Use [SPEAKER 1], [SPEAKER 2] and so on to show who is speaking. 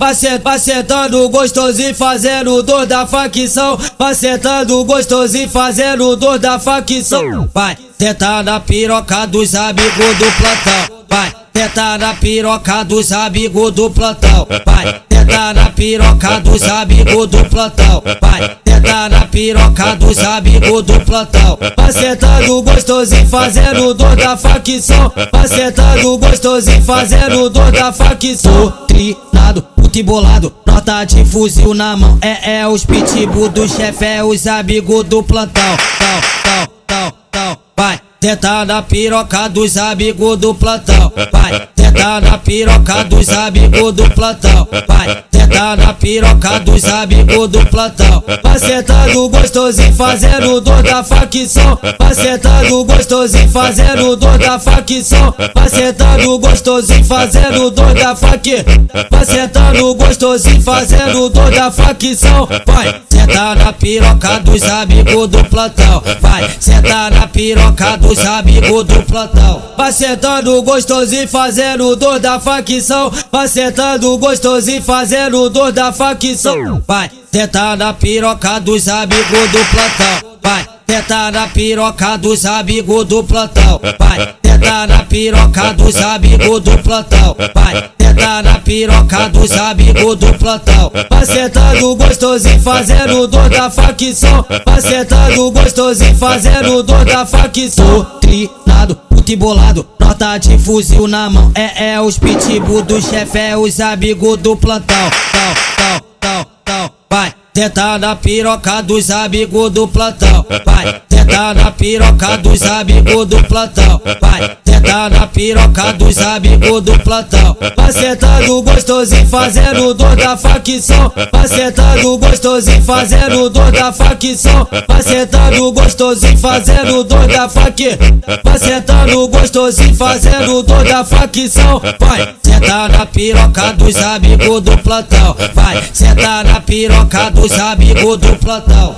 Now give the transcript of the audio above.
[SPEAKER 1] Vai sentando gostosinho fazendo dor da facção. Vai sentando gostosinho fazendo dor da facção. Vai sentar na piroca dos amigos do plantão. Vai sentar na piroca dos amigos do plantão. Vai sentar na piroca dos amigos do plantão. Vai sentar na piroca dos amigos do plantão. Vai sentando gostosinho fazendo dor da facção. Vai sentando gostosinho fazendo dor da facção. Bolado, nota de fuzil na mão. É, é os pitbull do chefe, é os amigos do plantão. Tão, tão, tão, tão, vai. Tenta na piroca dos amigos do plantão. Vai, tenta na piroca dos amigos do plantão. Vai, tenta na piroca dos amigos do plantão. Vai sentando gostosinho fazendo dor da facção. Vai sentando gostosinho fazendo dor da facção. Vai sentando gostosinho fazendo dor da facção. Vai sentando gostosinho fazendo dor da facção. Vai, senta na piroca dos amigos do plantão. Vai, senta na piroca dos os amigos do plantão. Vai sentando gostosinho fazendo dor da facção. Vai sentando gostosinho fazendo dor da facção. Vai sentar na piroca dos amigos do plantão. Vai sentar na piroca dos amigos do plantão. Vai sentar na piroca dos amigos do plantão. Vai sentar na piroca dos amigos do plantão. Vai sentando gostosinho fazendo dor da facção. Vai sentando gostosinho fazendo dor da facção. Trinado, puto bolado, nota de fuzil na mão. É, é os pitbull do chefe, é os amigos do plantão. Tão, tão, tão, tão, vai. Tenta na piroca dos amigos do plantão. Vai, tenta na piroca dos amigos do plantão. Vai, tenta na piroca dos amigos do plantão. Vai sentando gostosinho fazendo dor da facção. Vai sentando gostosinho fazendo dor da facção. Vai sentando gostosinho fazendo dor da sentando gostosinho fazendo dor da facção. Vai, senta na piroca dos amigos do plantão. Vai, senta na piroca dos amigos do plantão.